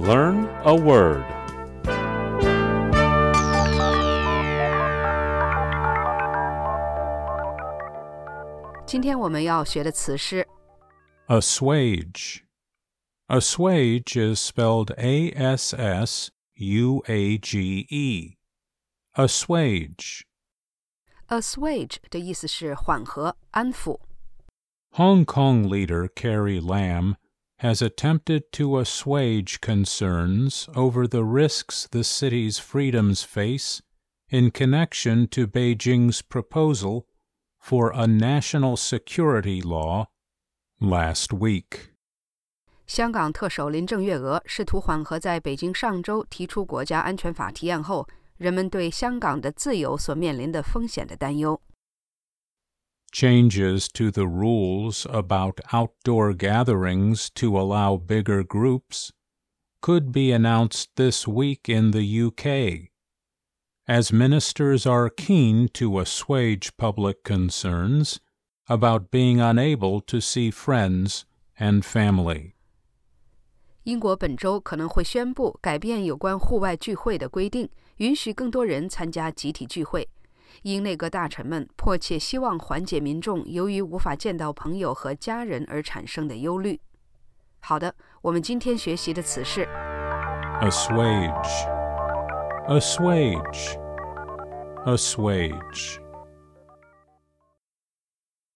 Learn a word. 今天我们要学的词是 Assuage. Assuage is spelled A S S U A G E. Assuage. assuage 的意思是缓和、安抚。 Hong Kong leader Carrie Lam has attempted to assuage concerns over the risks the city's freedoms face in connection to Beijing's proposal for a national security law last week. 香港特首林郑月娥试图缓和在北京上周提出国家安全法提案后，人们对香港的自由所面临的风险的担忧。 Changes to the rules about outdoor gatherings to allow bigger groups could be announced this week in the UK, as ministers are keen to assuage public concerns about being unable to see friends and family. 英国本周可能会宣布改变有关户外聚会的规定，允许更多人参加集体聚会。 英内阁大臣们迫切希望缓解民众由于无法见到朋友和家人而产生的忧虑。好的，我们今天学习的词是 Assuage. Assuage. Assuage.